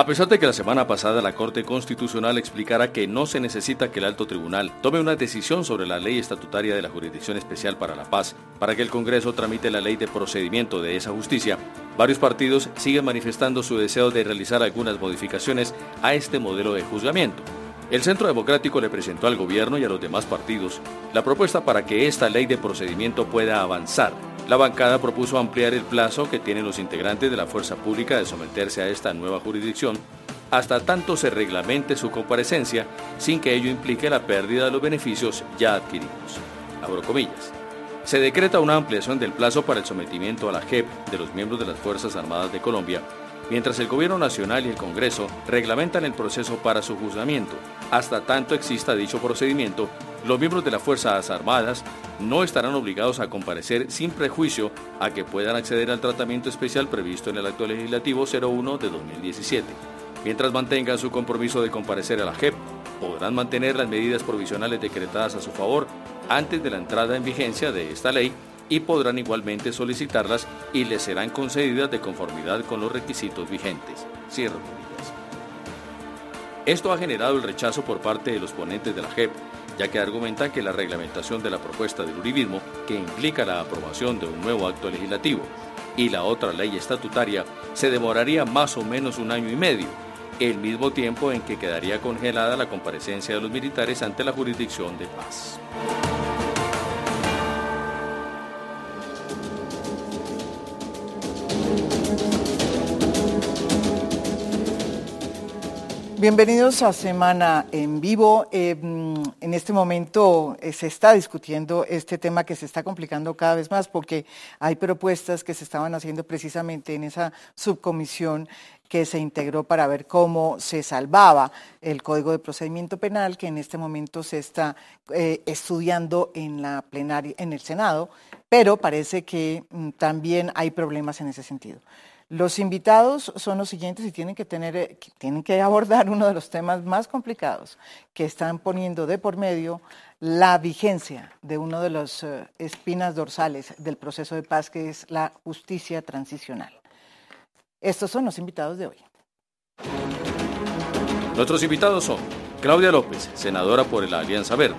A pesar de que la semana pasada la Corte Constitucional explicara que no se necesita que el alto tribunal tome una decisión sobre la ley estatutaria de la Jurisdicción Especial para la Paz para que el Congreso tramite la ley de procedimiento de esa justicia, varios partidos siguen manifestando su deseo de realizar algunas modificaciones a este modelo de juzgamiento. El Centro Democrático le presentó al gobierno y a los demás partidos la propuesta para que esta ley de procedimiento pueda avanzar. La bancada propuso ampliar el plazo que tienen los integrantes de la fuerza pública de someterse a esta nueva jurisdicción hasta tanto se reglamente su comparecencia sin que ello implique la pérdida de los beneficios ya adquiridos. Abro comillas. Se decreta una ampliación del plazo para el sometimiento a la JEP de los miembros de las Fuerzas Armadas de Colombia mientras el Gobierno Nacional y el Congreso reglamentan el proceso para su juzgamiento. Hasta tanto exista dicho procedimiento, los miembros de las Fuerzas Armadas no estarán obligados a comparecer sin prejuicio a que puedan acceder al tratamiento especial previsto en el acto legislativo 01 de 2017. Mientras mantengan su compromiso de comparecer a la JEP, podrán mantener las medidas provisionales decretadas a su favor antes de la entrada en vigencia de esta ley y podrán igualmente solicitarlas y les serán concedidas de conformidad con los requisitos vigentes. Cierro. Esto ha generado el rechazo por parte de los ponentes de la JEP, ya que argumentan que la reglamentación de la propuesta del uribismo, que implica la aprobación de un nuevo acto legislativo, y la otra ley estatutaria, se demoraría más o menos un año y medio, el mismo tiempo en que quedaría congelada la comparecencia de los militares ante la jurisdicción de paz. Bienvenidos a Semana en Vivo. Eh, en este momento eh, se está discutiendo este tema que se está complicando cada vez más porque hay propuestas que se estaban haciendo precisamente en esa subcomisión que se integró para ver cómo se salvaba el Código de Procedimiento Penal, que en este momento se está eh, estudiando en la plenaria, en el Senado, pero parece que mm, también hay problemas en ese sentido. Los invitados son los siguientes y tienen que, tener, eh, tienen que abordar uno de los temas más complicados que están poniendo de por medio la vigencia de uno de las eh, espinas dorsales del proceso de paz, que es la justicia transicional. Estos son los invitados de hoy. Nuestros invitados son Claudia López, senadora por la Alianza Verde,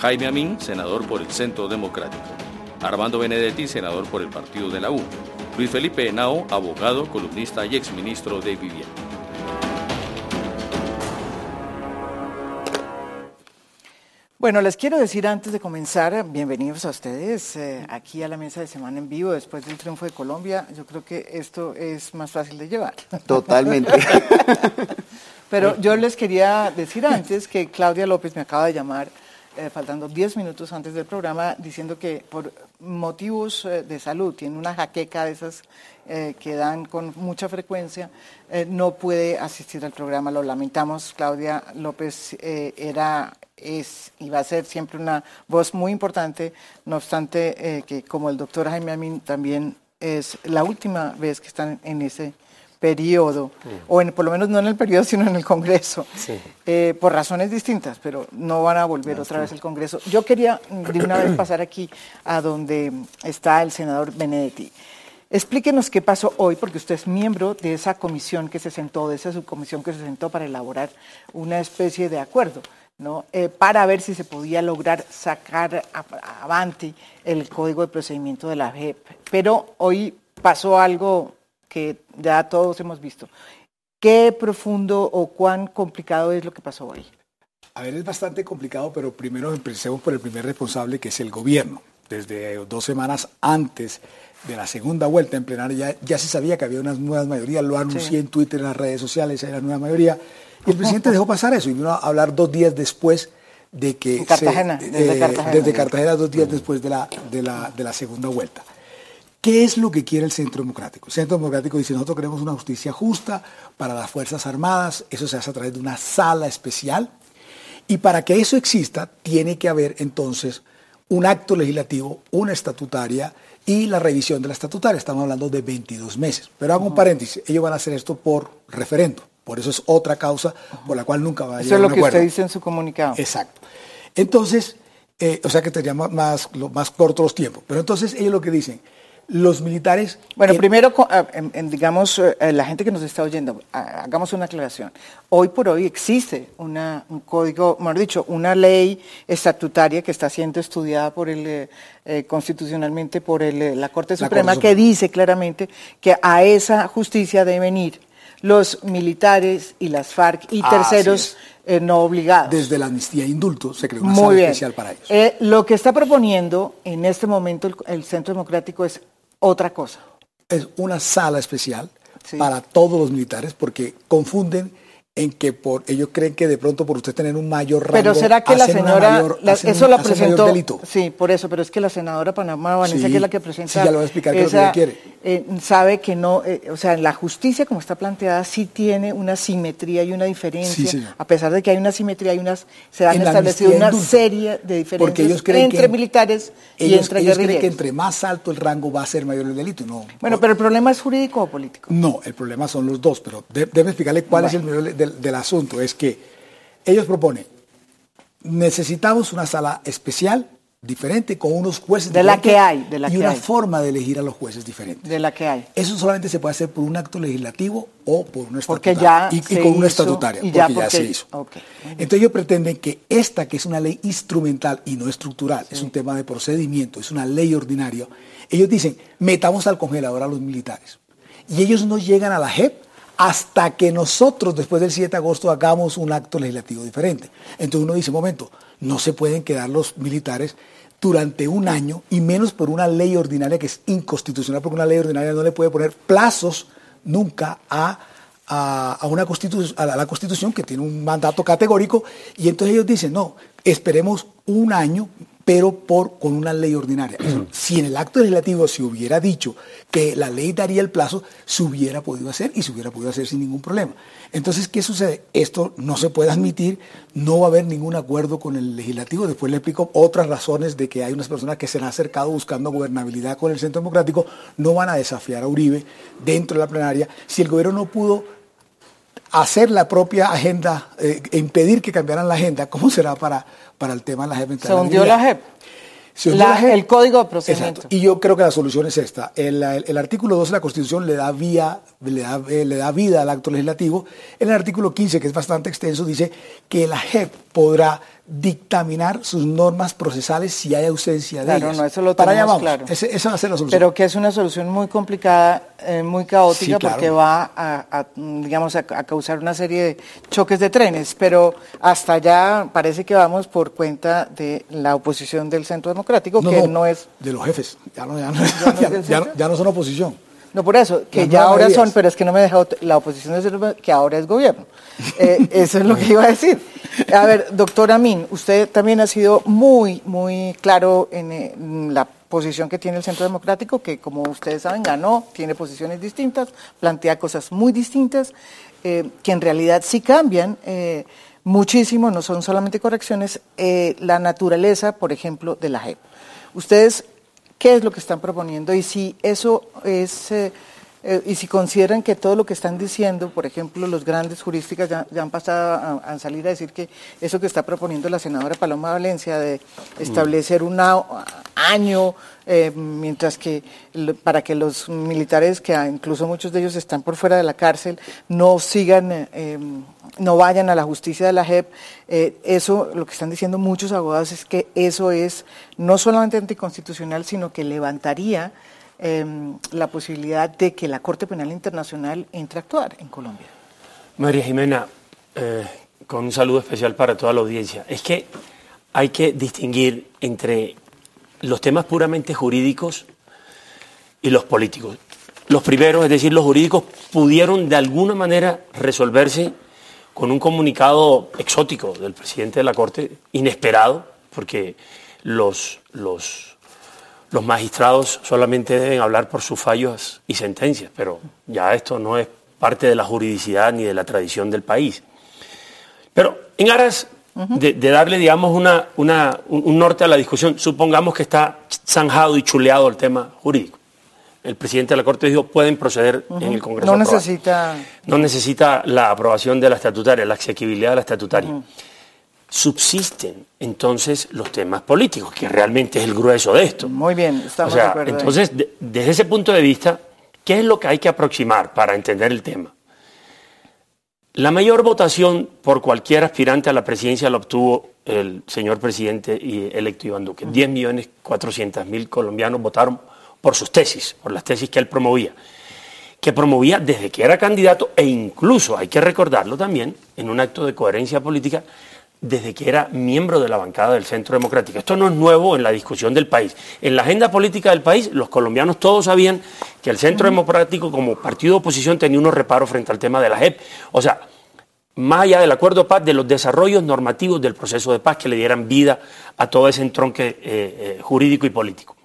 Jaime Amín, senador por el Centro Democrático, Armando Benedetti, senador por el Partido de la U, Luis Felipe Henao, abogado, columnista y exministro de Vivienda. Bueno, les quiero decir antes de comenzar, bienvenidos a ustedes eh, aquí a la mesa de Semana en Vivo después del triunfo de Colombia. Yo creo que esto es más fácil de llevar. Totalmente. Pero yo les quería decir antes que Claudia López me acaba de llamar eh, faltando 10 minutos antes del programa, diciendo que por motivos eh, de salud, tiene una jaqueca de esas eh, que dan con mucha frecuencia, no puede asistir al programa. Lo lamentamos, Claudia López era, es y va a ser siempre una voz muy importante, no obstante que como el doctor Jaime Amin también es la última vez que están en ese periodo, o en, por lo menos no en el periodo, sino en el Congreso, eh, por razones distintas, pero no van a volver otra vez al Congreso. Yo quería de una vez pasar aquí a donde está el senador Benedetti. Explíquenos qué pasó hoy, porque usted es miembro de esa comisión que se sentó, de esa subcomisión que se sentó para elaborar una especie de acuerdo, ¿no? Eh, para ver si se podía lograr sacar avante el código de procedimiento de la JEP. Pero hoy pasó algo que ya todos hemos visto. ¿Qué profundo o cuán complicado es lo que pasó hoy? A ver, es bastante complicado, pero primero empecemos por el primer responsable, que es el gobierno. Desde dos semanas antes de la segunda vuelta en plenaria ya, ya se sabía que había unas nuevas mayorías, lo anuncié en Twitter, en las redes sociales, era nueva mayoría, y el presidente dejó pasar eso y vino a hablar dos días después de que... Cartagena, desde eh, Cartagena. Desde Cartagena, dos días después de la, de la, de la segunda vuelta. ¿Qué es lo que quiere el Centro Democrático? El Centro Democrático dice, nosotros queremos una justicia justa para las Fuerzas Armadas, eso se hace a través de una sala especial, y para que eso exista tiene que haber entonces un acto legislativo, una estatutaria y la revisión de la estatutaria. Estamos hablando de 22 meses. Pero hago un paréntesis, ellos van a hacer esto por referendo, por eso es otra causa por la cual nunca va a llegar Eso es lo que usted dice en su comunicado. Exacto. Entonces, eh, o sea que tendría más, más cortos los tiempos. Pero entonces ellos lo que dicen, los militares... Bueno, primero, ah, digamos, eh, la gente que nos está oyendo, hagamos una aclaración. Hoy por hoy existe una, un código, mejor dicho, una ley estatutaria que está siendo estudiada por el, eh, eh, constitucionalmente por el, la Corte Suprema que dice claramente que a esa justicia deben ir los militares y las FARC y terceros no obligados. Desde la amnistía e indulto se creó una sala especial para ellos. lo que está proponiendo en este momento el Centro Democrático es otra cosa. Es una sala especial para todos los militares porque confunden en que por ellos creen que de pronto por usted tener un mayor rango pero será que la señora eso la presentó sí por eso pero es que la senadora Panamá Vanessa que es la que presenta sí, ya lo voy a explicar esa, quiere. Eh, sabe que no eh, o sea la justicia como está planteada sí tiene una simetría y una diferencia. A pesar de que hay una simetría hay unas se han establecido una serie de diferencias entre militares y entre ellos creen que entre más alto el rango va a ser mayor el delito no bueno pero el problema es jurídico o político. No el problema son los dos pero debe explicarle cuál es el nivel del del, asunto es que ellos proponen, necesitamos una sala especial diferente con unos jueces de la que hay de la y una forma de elegir a los jueces diferentes. De la que hay. Eso solamente se puede hacer por un acto legislativo o por una estatutaria. y, con una estatutaria porque ya, se hizo. entonces ellos pretenden que esta que es una ley instrumental y no estructural es un tema de procedimiento es una ley ordinaria ellos dicen metamos al congelador a los militares. Y ellos no llegan a la JEP hasta que nosotros después del 7 de agosto hagamos un acto legislativo diferente. Entonces uno dice, momento, no se pueden quedar los militares durante un año y menos por una ley ordinaria que es inconstitucional, porque una ley ordinaria no le puede poner plazos nunca a, una a la constitución que tiene un mandato categórico y entonces ellos dicen, no, esperemos un año pero por, con una ley ordinaria. Si en el acto legislativo se hubiera dicho que la ley daría el plazo, se hubiera podido hacer y se hubiera podido hacer sin ningún problema. Entonces, ¿qué sucede? Esto no se puede admitir, no va a haber ningún acuerdo con el legislativo. Después le explico otras razones de que hay unas personas que se han acercado buscando gobernabilidad con el Centro Democrático, no van a desafiar a Uribe dentro de la plenaria. Si el gobierno no pudo hacer la propia agenda e impedir que cambiaran la agenda, ¿cómo será para para el tema de la JEP. Se hundió la JEP. el código de procedimiento. Y yo creo que la solución es esta. El, artículo 12 de la Constitución le da, vía, le, da, eh, le da vida al acto legislativo. En el artículo 15, que es bastante extenso, dice que la JEP podrá dictaminar sus normas procesales si hay ausencia de claro, No, eso lo Para allá vamos. claro. esa va a ser la solución. Pero que es una solución muy complicada, eh, muy caótica, porque va a, digamos, a, causar una serie de choques de trenes. Pero hasta allá parece que vamos por cuenta de la oposición del Centro Democrático, que no, es... De los jefes, ya no, ya no son oposición. No, por eso, que ya ahora son, pero es que no me deja la oposición de que ahora es gobierno. Eh, eso es lo que iba a decir. A ver, doctor Amin, usted también ha sido muy, muy claro en, la posición que tiene el Centro Democrático, que como ustedes saben, ganó, tiene posiciones distintas, plantea cosas muy distintas, eh, que en realidad sí cambian. Eh, muchísimo, no son solamente correcciones, la naturaleza, por ejemplo, de la JEP. Ustedes qué es lo que están proponiendo y si eso es, eh, eh, y si consideran que todo lo que están diciendo, por ejemplo, los grandes jurísticas ya, han pasado a, salir a decir que eso que está proponiendo la senadora Paloma Valencia de establecer un año, eh, mientras que para que los militares, que incluso muchos de ellos están por fuera de la cárcel, no sigan no vayan a la justicia de la JEP. Eh, eso, lo que están diciendo muchos abogados es que eso es no solamente anticonstitucional, sino que levantaría em, la posibilidad de que la Corte Penal Internacional entre a actuar en Colombia. María Jimena, eh, con un saludo especial para toda la audiencia. Es que hay que distinguir entre los temas puramente jurídicos y los políticos. Los primeros, es decir, los jurídicos, pudieron de alguna manera resolverse con un comunicado exótico del presidente de la Corte, inesperado, porque los, los, los magistrados solamente deben hablar por sus fallos y sentencias, pero ya esto no es parte de la juridicidad ni de la tradición del país. Pero en aras de, darle, digamos, una, una, un norte a la discusión, supongamos que está zanjado y chuleado el tema jurídico el presidente de la Corte dijo pueden proceder en el Congreso. No necesita... No necesita la aprobación de la estatutaria, la asequibilidad de la estatutaria. Subsisten entonces los temas políticos, que realmente es el grueso de esto. Muy bien, estamos o sea, de acuerdo. Entonces, desde ese punto de vista, ¿qué es lo que hay que aproximar para entender el tema? La mayor votación por cualquier aspirante a la presidencia la obtuvo el señor presidente y electo Iván Duque. 10 millones 400 mil colombianos votaron por sus tesis, por las tesis que él promovía, que promovía desde que era candidato e incluso, hay que recordarlo también, en un acto de coherencia política, desde que era miembro de la bancada del Centro Democrático. Esto no es nuevo en la discusión del país. En la agenda política del país, los colombianos todos sabían que el Centro Democrático, como partido de oposición, tenía unos reparos frente al tema de la JEP. O sea, más allá del acuerdo de paz, de los desarrollos normativos del proceso de paz que le dieran vida a todo ese entronque eh, eh, jurídico y político.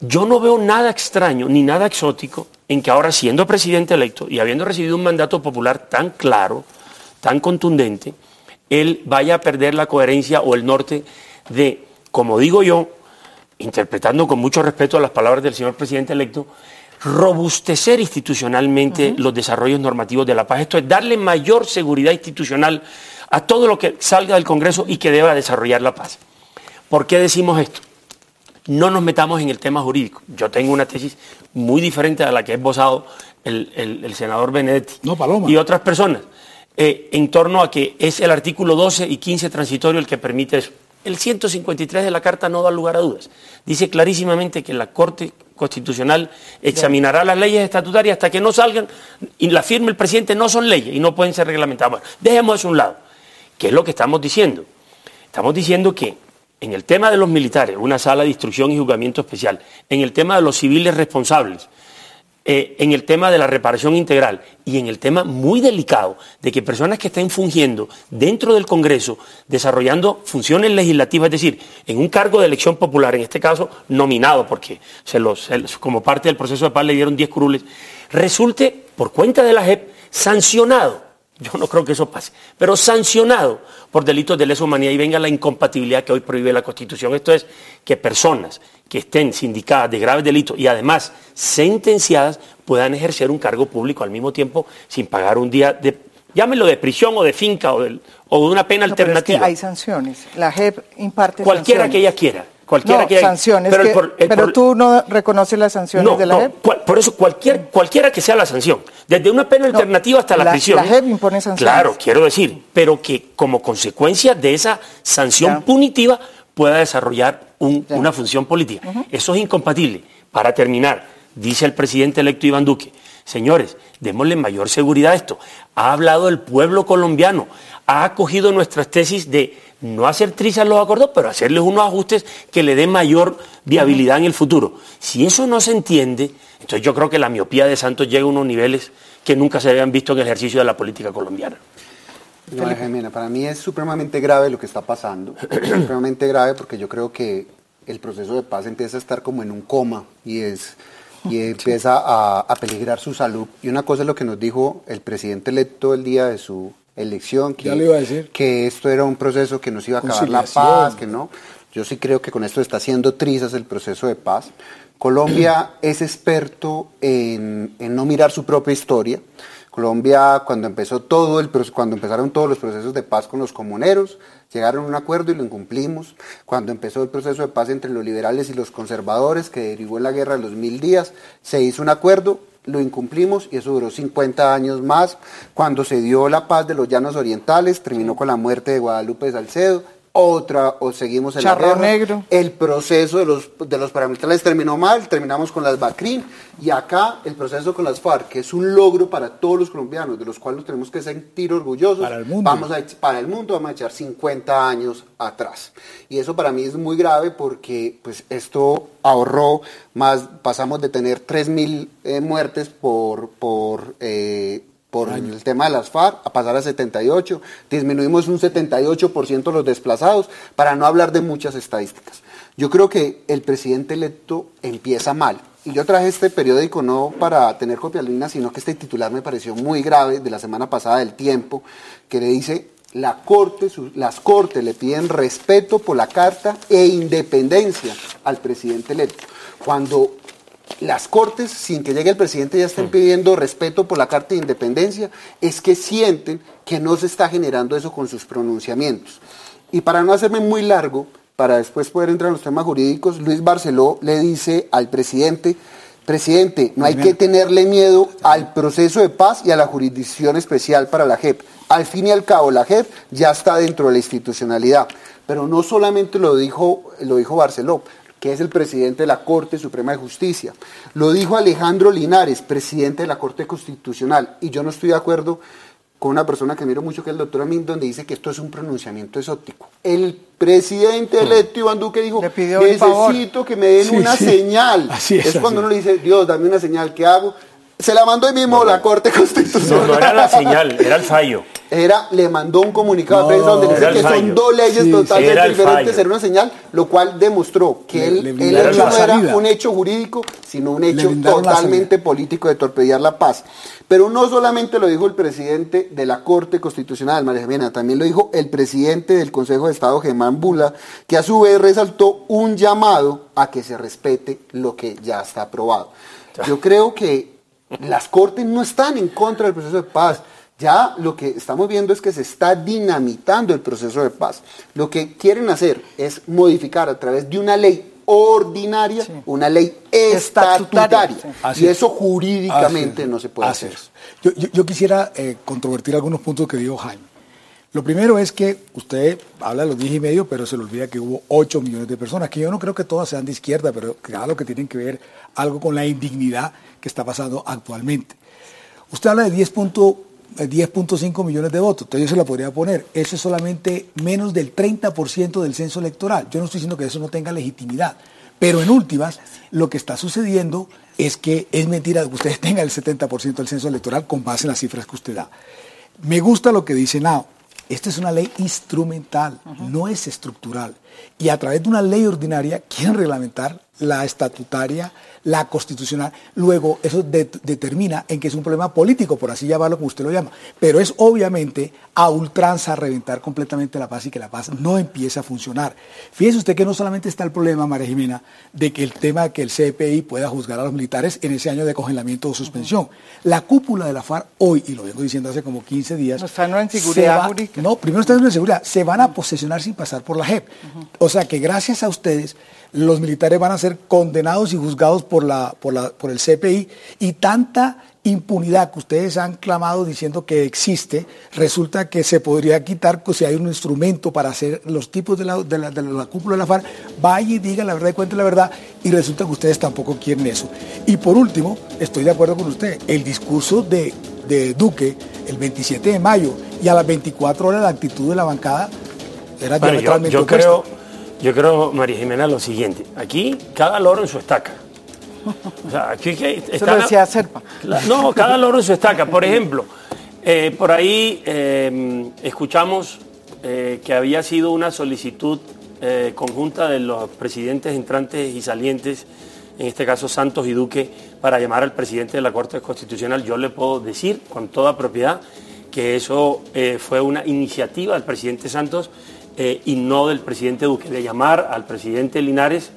Yo no veo nada extraño ni nada exótico en que ahora, siendo presidente electo y habiendo recibido un mandato popular tan claro, tan contundente, él vaya a perder la coherencia o el norte de, como digo yo, interpretando con mucho respeto las palabras del señor presidente electo, robustecer institucionalmente los desarrollos normativos de la paz. Esto es darle mayor seguridad institucional a todo lo que salga del Congreso y que deba desarrollar la paz. ¿Por qué decimos esto? No nos metamos en el tema jurídico. Yo tengo una tesis muy diferente a la que ha esbozado el, senador Benedetti y otras personas. Eh, en torno a que es el artículo 12 y 15 transitorio el que permite eso. El 153 de la Carta no da lugar a dudas. Dice clarísimamente que la Corte Constitucional examinará las leyes estatutarias hasta que no salgan y la firme el presidente no son leyes y no pueden ser reglamentadas. Bueno, dejemos eso a un lado. ¿Qué es lo que estamos diciendo? Estamos diciendo que en el tema de los militares, una sala de instrucción y juzgamiento especial, en el tema de los civiles responsables, eh, en el tema de la reparación integral y en el tema muy delicado de que personas que estén fungiendo dentro del Congreso, desarrollando funciones legislativas, es decir, en un cargo de elección popular, en este caso nominado, porque como parte del proceso de paz le dieron 10 curules, resulte por cuenta de la JEP sancionado yo no creo que eso pase, pero sancionado por delitos de lesa humanidad y venga la incompatibilidad que hoy prohíbe la Constitución. Esto es que personas que estén sindicadas de graves delitos y además sentenciadas puedan ejercer un cargo público al mismo tiempo sin pagar un día de, llámelo de prisión o de finca o de, una pena alternativa. hay sanciones. La JEP imparte Cualquiera que ella quiera. Cualquiera que sanciones. Pero, tú no reconoces las sanciones de la JEP. por eso cualquier, cualquiera que sea la sanción, desde una pena alternativa hasta la, prisión. La JEP impone sanciones. Claro, quiero decir, pero que como consecuencia de esa sanción punitiva pueda desarrollar una función política. Eso es incompatible. Para terminar, dice el presidente electo Iván Duque, señores, démosle mayor seguridad a esto. Ha hablado el pueblo colombiano, ha acogido nuestras tesis de no hacer trizas los acuerdos, pero hacerles unos ajustes que le den mayor viabilidad en el futuro. Si eso no se entiende, entonces yo creo que la miopía de Santos llega a unos niveles que nunca se habían visto en el ejercicio de la política colombiana. No, para mí es supremamente grave lo que está pasando, supremamente grave porque yo creo que el proceso de paz empieza a estar como en un coma y es y empieza a, a peligrar su salud. Y una cosa es lo que nos dijo el presidente electo el día de su elección, que, que esto era un proceso que nos iba a acabar la paz, que no. Yo sí creo que con esto está haciendo trizas el proceso de paz. Colombia es experto en, no mirar su propia historia. Colombia, cuando empezó todo el cuando empezaron todos los procesos de paz con los comuneros, llegaron a un acuerdo y lo incumplimos. Cuando empezó el proceso de paz entre los liberales y los conservadores, que derivó en la guerra de los mil días, se hizo un acuerdo, lo incumplimos y eso duró 50 años más. Cuando se dio la paz de los llanos orientales, terminó con la muerte de Guadalupe de Salcedo, otra o seguimos en la negro. El proceso de los, de los paramilitares terminó mal, terminamos con las BACRIM y acá el proceso con las FARC, que es un logro para todos los colombianos, de los cuales nos tenemos que sentir orgullosos. Para el mundo. Vamos a, para el mundo vamos a echar 50 años atrás. Y eso para mí es muy grave porque pues esto ahorró más, pasamos de tener 3.000 eh, muertes por, por eh, por el tema de las FARC a pasar a 78, disminuimos un 78% los desplazados, para no hablar de muchas estadísticas. Yo creo que el presidente electo empieza mal. Y yo traje este periódico no para tener copia línea, sino que este titular me pareció muy grave de la semana pasada del tiempo, que le dice, la corte, las cortes le piden respeto por la carta e independencia al presidente electo. Cuando las cortes, sin que llegue el presidente, ya estén pidiendo respeto por la Carta de Independencia, es que sienten que no se está generando eso con sus pronunciamientos. Y para no hacerme muy largo, para después poder entrar en los temas jurídicos, Luis Barceló le dice al presidente, presidente, no hay que tenerle miedo al proceso de paz y a la jurisdicción especial para la JEP. Al fin y al cabo, la JEP ya está dentro de la institucionalidad. Pero no solamente lo dijo, lo dijo Barceló, que es el presidente de la Corte Suprema de Justicia. Lo dijo Alejandro Linares, presidente de la Corte Constitucional. Y yo no estoy de acuerdo con una persona que miro mucho, que es el doctor Amin, donde dice que esto es un pronunciamiento exótico. El presidente hmm. electo Iván Duque dijo, necesito que me den una señal. es, cuando uno le dice, Dios, dame una señal, ¿qué hago? Se la mandó hoy mismo la Corte Constitucional. No, no era la señal, era el fallo. Era, le mandó un comunicado de prensa donde dice que son dos leyes totalmente diferentes, era una señal, lo cual demostró que el, hecho no era un hecho jurídico, sino un hecho totalmente político de torpedear la paz. Pero no solamente lo dijo el presidente de la Corte Constitucional, María Jimena, también lo dijo el presidente del Consejo de Estado, Germán Bula, que a su vez resaltó un llamado a que se respete lo que ya está aprobado. Yo creo que las Cortes no están en contra del proceso de paz. Ya lo que estamos viendo es que se está dinamitando el proceso de paz. Lo que quieren hacer es modificar a través de una ley ordinaria, una ley estatutaria. Y eso jurídicamente no se puede hacer. Yo, quisiera eh, controvertir algunos puntos que dijo Jaime. Lo primero es que usted habla de los 10 y medio, pero se le olvida que hubo 8 millones de personas, que yo no creo que todas sean de izquierda, pero claro que tienen que ver algo con la indignidad que está pasando actualmente. Usted habla de 10.5 millones de votos, entonces yo se la podría poner. Eso es solamente menos del 30% del censo electoral. Yo no estoy diciendo que eso no tenga legitimidad, pero en últimas, lo que está sucediendo es que es mentira que ustedes tengan el 70% del censo electoral con base en las cifras que usted da. Me gusta lo que dice Nao. Esta es una ley instrumental, no es estructural. Y a través de una ley ordinaria quieren reglamentar la estatutaria, la constitucional. Luego, eso determina en que es un problema político, por así llamarlo como usted lo llama. Pero es obviamente a ultranza reventar completamente la paz y que la paz no empiece a funcionar. Fíjese usted que no solamente está el problema, María Jimena, de que el tema de que el CPI pueda juzgar a los militares en ese año de congelamiento o suspensión. La cúpula de la FARC hoy, y lo vengo diciendo hace como 15 días. No está en seguridad No, primero están en seguridad. Se van a posesionar sin pasar por la JEP. O sea que gracias a ustedes los militares van a ser condenados y juzgados por, la, por, la, por el CPI y tanta impunidad que ustedes han clamado diciendo que existe, resulta que se podría quitar pues, si hay un instrumento para hacer los tipos de la, de la, de la cúpula de la FARC, vaya y diga la verdad y cuente la verdad, y resulta que ustedes tampoco quieren eso. Y por último, estoy de acuerdo con usted, el discurso de, Duque el 27 de mayo y a las 24 horas la actitud de la bancada era diametralmente yo, yo creo yo creo, María Jimena, lo siguiente. Aquí cada loro en su estaca. O sea, aquí Eso lo decía Serpa. No, cada loro en su estaca. Por ejemplo, eh, por ahí eh, escuchamos eh, que había sido una solicitud conjunta de los presidentes entrantes y salientes, en este caso Santos y Duque, para llamar al presidente de la Corte Constitucional. Yo le puedo decir con toda propiedad que eso fue una iniciativa del presidente Santos eh, y no del presidente Duque, de llamar al presidente Linares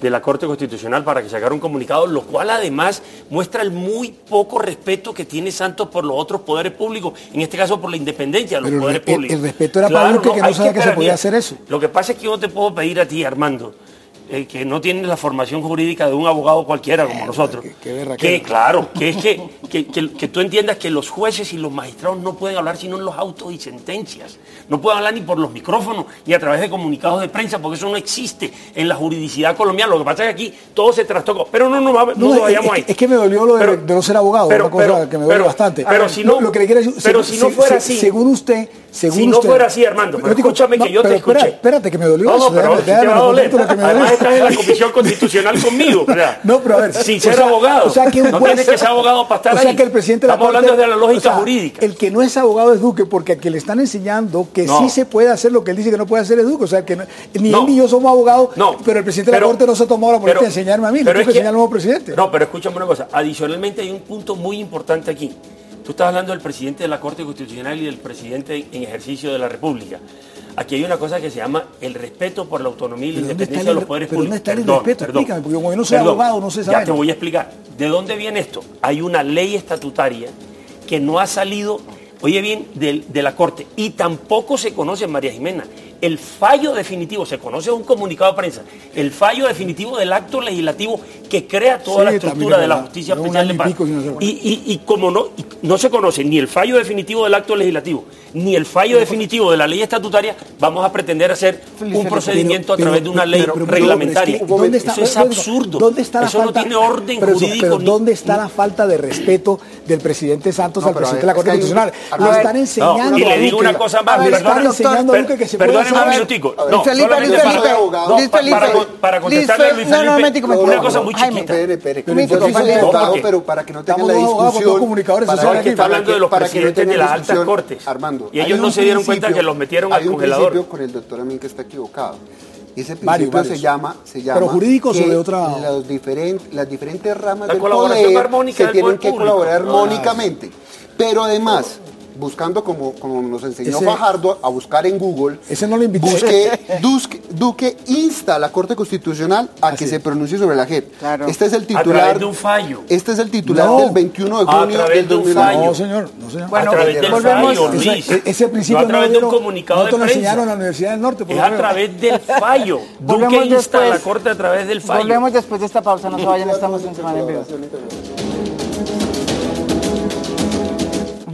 de la Corte Constitucional para que sacara un comunicado, lo cual además muestra el muy poco respeto que tiene Santos por los otros poderes públicos, en este caso por la independencia de los poderes públicos. El, respeto era para Duque que no sabía que, se podía hacer eso. Lo que pasa es que yo te puedo pedir a ti, Armando, eh, que no tiene la formación jurídica de un abogado cualquiera como eh, nosotros. que claro, que es que, que, tú entiendas que los jueces y los magistrados no pueden hablar sino en los autos y sentencias. No pueden hablar ni por los micrófonos ni a través de comunicados de prensa, porque eso no existe en la juridicidad colombiana. Lo que pasa es que aquí todo se trastocó. Pero no, no, no, vayamos ahí. Es que me dolió lo de, no ser abogado, una cosa que me duele bastante. Pero si no, pero si no fuera así. Según usted si no fuera así, Armando, pero escúchame que yo te escuché. Espérate, que me dolió no, pero te va a doler. Estás en la Comisión Constitucional conmigo. No, pero a ver. Sin ser abogado. O sea, que no tienes que ser abogado para estar o sea, que el presidente Estamos hablando de la lógica jurídica. El que no es abogado es Duque, porque a quien le están enseñando que sí se puede hacer lo que él dice que no puede hacer es Duque. O sea, que ni él ni yo somos abogados, pero el presidente de la Corte no se ha tomado la molestia de enseñarme a mí. Pero es que enseñar al nuevo presidente. No, pero escúchame una cosa. Adicionalmente hay un punto muy importante aquí. Tú estás hablando del presidente de la Corte Constitucional y del presidente en ejercicio de la República. Aquí hay una cosa que se llama el respeto por la autonomía y la ¿Pero dónde independencia de los poderes pero dónde públicos. está el Perdón, respeto? perdón, Explícame, porque como yo no soy perdón. abogado, no sé esa Ya te voy a explicar. ¿De dónde viene esto? Hay una ley estatutaria que no ha salido, oye bien, del- de, la Corte y tampoco se conoce, María Jimena, el fallo definitivo, se conoce un comunicado de prensa, el fallo definitivo del acto legislativo que crea toda Sí, la estructura es de la justicia especial de año y. Y, y- y como no, y no se conoce ni el fallo definitivo del acto legislativo, ni el fallo definitivo de la ley estatutaria, vamos a pretender hacer un procedimiento a Pero- través de una ley pero- pero- reglamentaria. ¿dónde está- Eso es ¿dónde- absurdo. ¿Dónde está la Eso falta? no tiene orden jurídico. pero ni- ¿dónde está la falta de respeto del presidente Santos No, al presidente ver, de la Corte Constitucional? ver, están enseñando y le digo una cosa más, le perdón, enseñando que se puede un minutico. No, Felipe, Luis para- Felipe, Luis Felipe. contestarle a Luis Felipe, una cosa muy chiquita. Pero para que no tengan la discusión. comunicadores para sociales. Está hablando de los presidentes tengan de las altas cortes. Armando, Y ellos no se dieron cuenta que los metieron al hay un congelador. principio con el doctor Amin que está equivocado. Ese principio Varios, se llama, se llama ¿Pero jurídicos o de otra- Los diferentes, las diferentes ramas La del colaboración poder armónica se tienen que colaborar Ah. armónicamente. Pero además, buscando como, como nos enseñó Ese- Fajardo a buscar en Google, Ese no lo invité. busque, Duque, Duque insta a la Corte Constitucional a que se pronuncie sobre la JEP. Claro. Este es el A titular. través de un fallo. Este es el titular No. del 21 de A junio través del de un 2009. fallo. No, señor, no, señor. Bueno, a través del volvemos- fallo, Luis. e- ese principio no a través no de un lo dieron- comunicado de prensa. enseñaron en la Universidad del Norte. por Es a través del fallo. Duque Volvemos insta a la. Corte a través del fallo. Volvemos después de esta pausa, no se vayan, estamos en Semana en Vivo.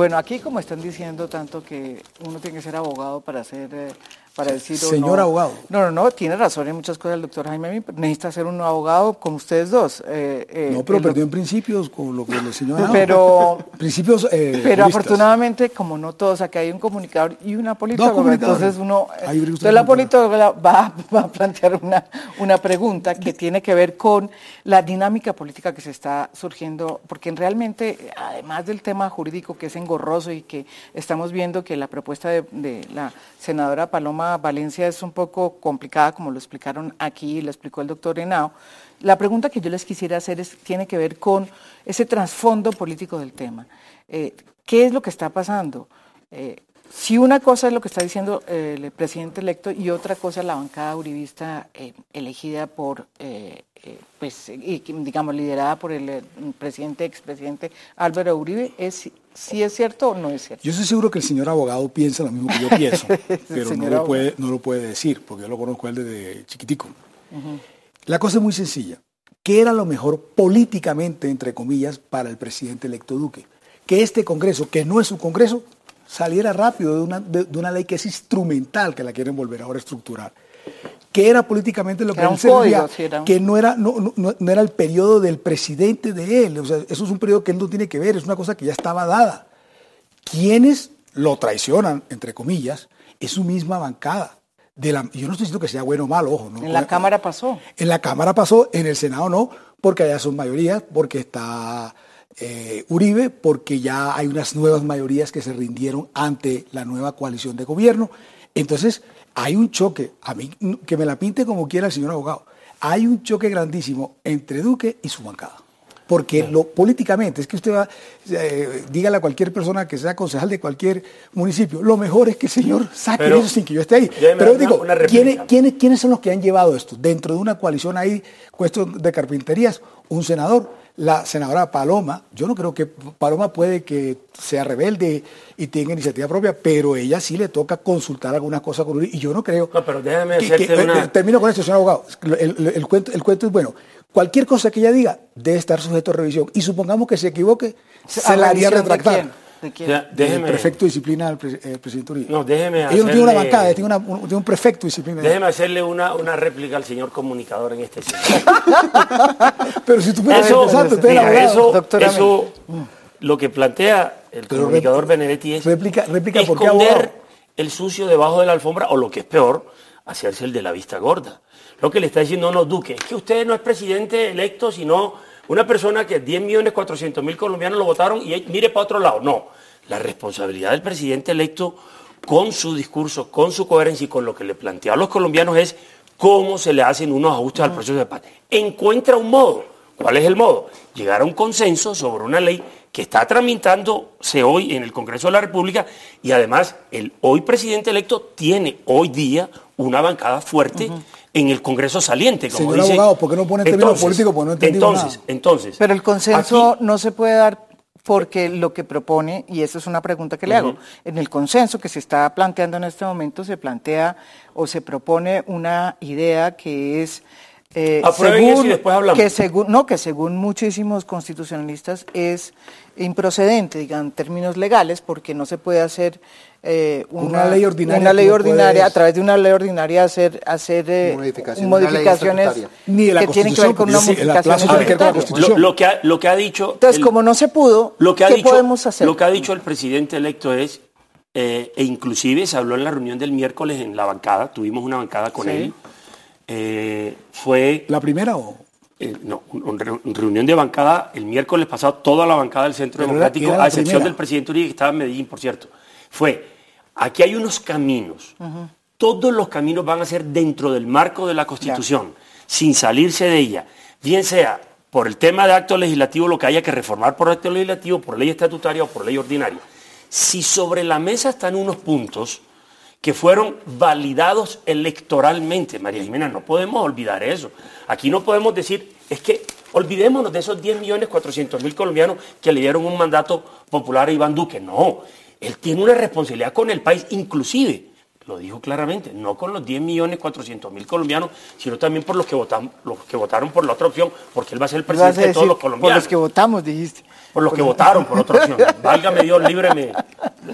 Bueno, aquí como están diciendo tanto que uno tiene que ser abogado para eh, para decir o Señor no. abogado. No, no, no, tiene razón en muchas cosas el doctor Jaime, necesita ser un abogado como ustedes dos. eh, eh, No, pero el perdió en principios con lo que le enseñó Pero- Principios eh, Pero juristas. afortunadamente, como no todos, acá hay un comunicador y una politóloga, comunicadores. entonces uno, entonces la politóloga va, va a plantear una, una pregunta que tiene que ver con la dinámica política que se está surgiendo, porque realmente, además del tema jurídico que es engorroso y que estamos viendo que la propuesta de, de la senadora Paloma Valencia es un poco complicada, como lo explicaron aquí y lo explicó el doctor Henao, la pregunta que yo les quisiera hacer es, tiene que ver con ese trasfondo político del tema. Eh, ¿Qué es lo que está pasando? Eh, si una cosa es lo que está diciendo eh, el presidente electo y otra cosa la bancada uribista elegida por, pues, digamos, liderada por el presidente, expresidente Álvaro Uribe, es si es cierto o no es cierto. Yo estoy seguro que el señor abogado piensa lo mismo que yo pienso, pero no lo, puede, no lo puede decir, porque yo lo conozco a él desde chiquitico. La cosa es muy sencilla. ¿Qué era lo mejor políticamente, entre comillas, para el presidente electo Duque? Que este Congreso, que no es su Congreso, saliera rápido de una, de, de una ley que es instrumental, que la quieren volver ahora a estructurar. Que era políticamente lo Que era él servía, código, sí, era un- que no era, no, no- no era el periodo del presidente de él. O sea, eso es un periodo que él no tiene que ver, es una cosa que ya estaba dada. Quienes lo traicionan, entre comillas, es su misma bancada. De la, yo no estoy diciendo que sea bueno o malo, ojo. ¿no? En la Cámara pasó. En la Cámara pasó, en el Senado no, porque allá son mayorías, porque está eh, Uribe, porque ya hay unas nuevas mayorías que se rindieron ante la nueva coalición de gobierno. Entonces, hay un choque, a mí que me la pinte como quiera el señor abogado, hay un choque grandísimo entre Duque y su bancada. Porque lo, políticamente, es que usted va, eh, dígale a cualquier persona que sea concejal de cualquier municipio, lo mejor es que el señor saque Pero, eso sin que yo esté ahí. Pero digo, ¿quiénes. ¿quiénes, quiénes son los que han llevado esto? Dentro de una coalición ahí, cuestión de carpinterías, un senador, la senadora Paloma, yo no creo que Paloma puede que sea rebelde y tenga iniciativa propia, pero ella sí le toca consultar algunas cosas con Uribe, y yo no creo... No, pero déjame que- hacerte que- una- eh, Termino con esto, señor abogado. El, el- el cuento, el cuento es bueno. Cualquier cosa que ella diga debe estar sujeto a revisión. Y supongamos que se equivoque, se ¿A la haría retractar. ¿De quién? Ya, déjeme, prefecto de disciplina del pre- eh, presidente Uribe. No, déjeme Ellos no tienen una hacerle- bancada, tienen, una- un, tienen un prefecto de disciplina. déjeme hacerle una, una réplica al señor comunicador en este sentido. Pero si tú me Eso, empezando, usted mira, eso, Doctor eso lo que plantea el Pero comunicador Benedetti es réplica- réplica, ¿por qué esconder el sucio debajo de la alfombra o lo que es peor, hacerse el de la vista gorda. Lo que le está diciendo no Duque es que usted no es presidente electo, sino una persona que 10 millones 400 mil colombianos lo votaron y mire para otro lado. No, la responsabilidad del presidente electo con su discurso, con su coherencia y con lo que le plantea a los colombianos es cómo se le hacen unos ajustes al proceso de paz. Encuentra un modo. ¿Cuál es el modo? Llegar a un consenso sobre una ley que está tramitándose hoy en el Congreso de la República y además el hoy presidente electo tiene hoy día una bancada fuerte en el Congreso saliente. Como Señor abogado, ¿por qué no pone términos políticos? Porque no entonces, nada. entonces. Pero el consenso no se puede dar porque lo que propone, y esa es una pregunta que le hago, en el consenso que se está planteando en este momento se plantea o se propone una idea que es eh, según, después hablamos. Que según, no, que según muchísimos constitucionalistas es improcedente, digan, en términos legales, porque no se puede hacer eh, una, ley ordinaria, una ley ordinaria a través de una ley ordinaria hacer, hacer eh, modificaciones Ni la que tienen que ver con una modificación lo, que ha, lo que ha dicho... Entonces, como no se pudo, lo que ha ¿qué dicho, podemos hacer? Lo que ha dicho el presidente electo es, e inclusive se habló en la reunión del miércoles en la bancada, tuvimos una bancada con él, eh, fue... ¿La primera o...? Eh, no, reunión de bancada el miércoles pasado, toda la bancada del Centro Democrático, a excepción del presidente Uribe, que estaba en Medellín, por cierto, fue, aquí hay unos caminos, todos los caminos van a ser dentro del marco de la Constitución, sin salirse de ella, bien sea por el tema de acto legislativo, lo que haya que reformar por acto legislativo, por ley estatutaria o por ley ordinaria. Si sobre la mesa están unos puntos que fueron validados electoralmente. María Jimena, no podemos olvidar eso. Aquí no podemos decir, es que olvidémonos de esos 10 millones 400 mil colombianos que le dieron un mandato popular a Iván Duque. No, él tiene una responsabilidad con el país, inclusive, lo dijo claramente, no con los 10 millones 400 mil colombianos, sino también por los que, votan, los que votaron por la otra opción, porque él va a ser el presidente de todos los colombianos. Por los que votamos, dijiste. Por los que votaron por otra opción. Válgame Dios, líbreme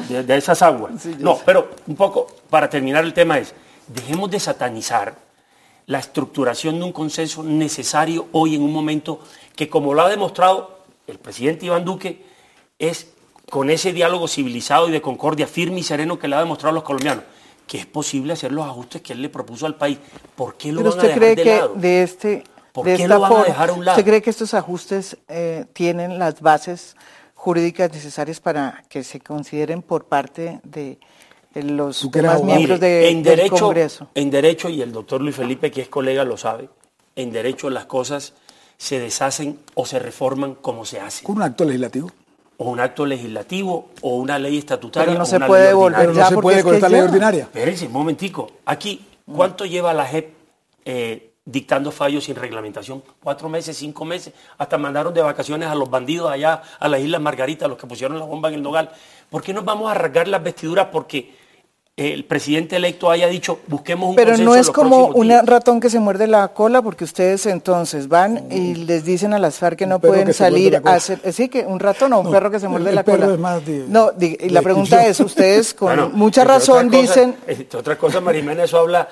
de, esas aguas. no, pero un poco, para terminar el tema es, dejemos de satanizar la estructuración de un consenso necesario hoy en un momento que, como lo ha demostrado el presidente Iván Duque, es con ese diálogo civilizado y de concordia firme y sereno que le ha demostrado a los colombianos, que es posible hacer los ajustes que él le propuso al país. ¿Por qué lo van a dejar cree de que lado? de este ¿Por de qué esta lo van a dejar a un lado? ¿Usted cree que estos ajustes eh, tienen las bases jurídicas necesarias para que se consideren por parte de los demás miembros de, en derecho, del Congreso? En derecho, y el doctor Luis Felipe, que es colega, lo sabe, en derecho las cosas se deshacen o se reforman como se hacen. ¿Con un acto legislativo? O un acto legislativo, o una ley estatutaria. Pero no o se una puede ley volver no se puede con esta ley ordinaria. Espérense un momentico. Aquí, ¿cuánto lleva la JEP eh, dictando fallos sin reglamentación? Cuatro meses, cinco meses. Hasta mandaron de vacaciones a los bandidos allá a las Islas Margaritas, los que pusieron la bomba en el Nogal. ¿Por qué nos vamos a rasgar las vestiduras? Porque el presidente electo haya dicho busquemos un Pero consenso no en es los como un días". ratón que se muerde la cola porque ustedes entonces van y les dicen a las FARC que no pueden que salir a hacer... eh, Sí, que un ratón o un No, perro que se muerde el la cola. es más de- no, di- y la pregunta es, ustedes con Bueno, mucha razón dicen... entre otras cosas, Marimena, eso habla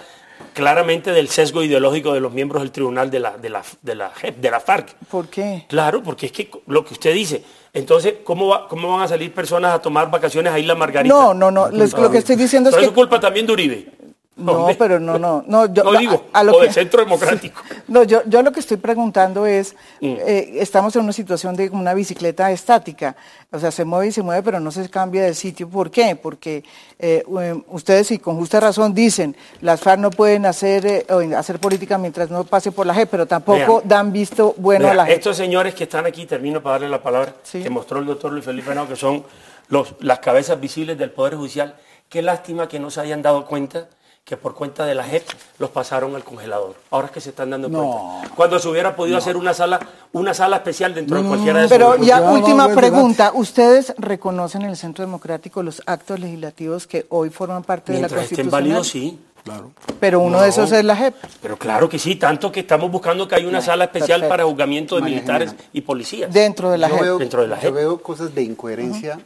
claramente del sesgo ideológico de los miembros del tribunal de la, de la, de la, JEP, de la FARC. ¿Por qué? Claro, porque es que lo que usted dice, entonces, ¿cómo, va- cómo van a salir personas a tomar vacaciones a Isla Margarita? No, no, no, les- lo que estoy diciendo es Pero que... es culpa también de Uribe. No, pero no, no, no. Yo, No digo, a, a lo o del Centro Democrático. No, yo, yo lo que estoy preguntando es, Mm. eh, estamos en una situación de una bicicleta estática, o sea, se mueve y se mueve, pero no se cambia de sitio. ¿Por qué? Porque eh, eh, ustedes, y con justa razón, dicen, las FARC no pueden hacer, eh, hacer política mientras no pase por la JEP, pero tampoco Vean. dan visto bueno a la JEP. estos señores que están aquí, termino para darle la palabra, Sí. que mostró el doctor Luis Felipe Henao, que son los, las cabezas visibles del Poder Judicial. Qué lástima que no se hayan dado cuenta que por cuenta de la JEP los pasaron al congelador. Ahora es que se están dando No. cuenta. Cuando se hubiera podido hacer una sala, una sala especial dentro de cualquiera de esos Pero ya, última pregunta. ¿Ustedes reconocen en el Centro Democrático los actos legislativos que hoy forman parte de la Mientras estén Constitución? válidos, sí. Claro. Pero uno No. de esos es la JEP. Pero claro que sí, tanto que estamos buscando que hay una sala especial perfecto. para juzgamiento de María militares y policías. Dentro de la yo JEP. veo, Dentro de la yo JEP. veo cosas de incoherencia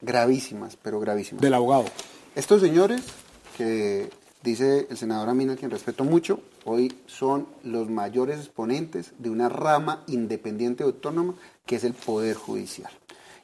gravísimas, pero gravísimas. Del abogado. Estos señores, que dice el senador Amina, quien respeto mucho, hoy son los mayores exponentes de una rama independiente y autónoma que es el Poder Judicial.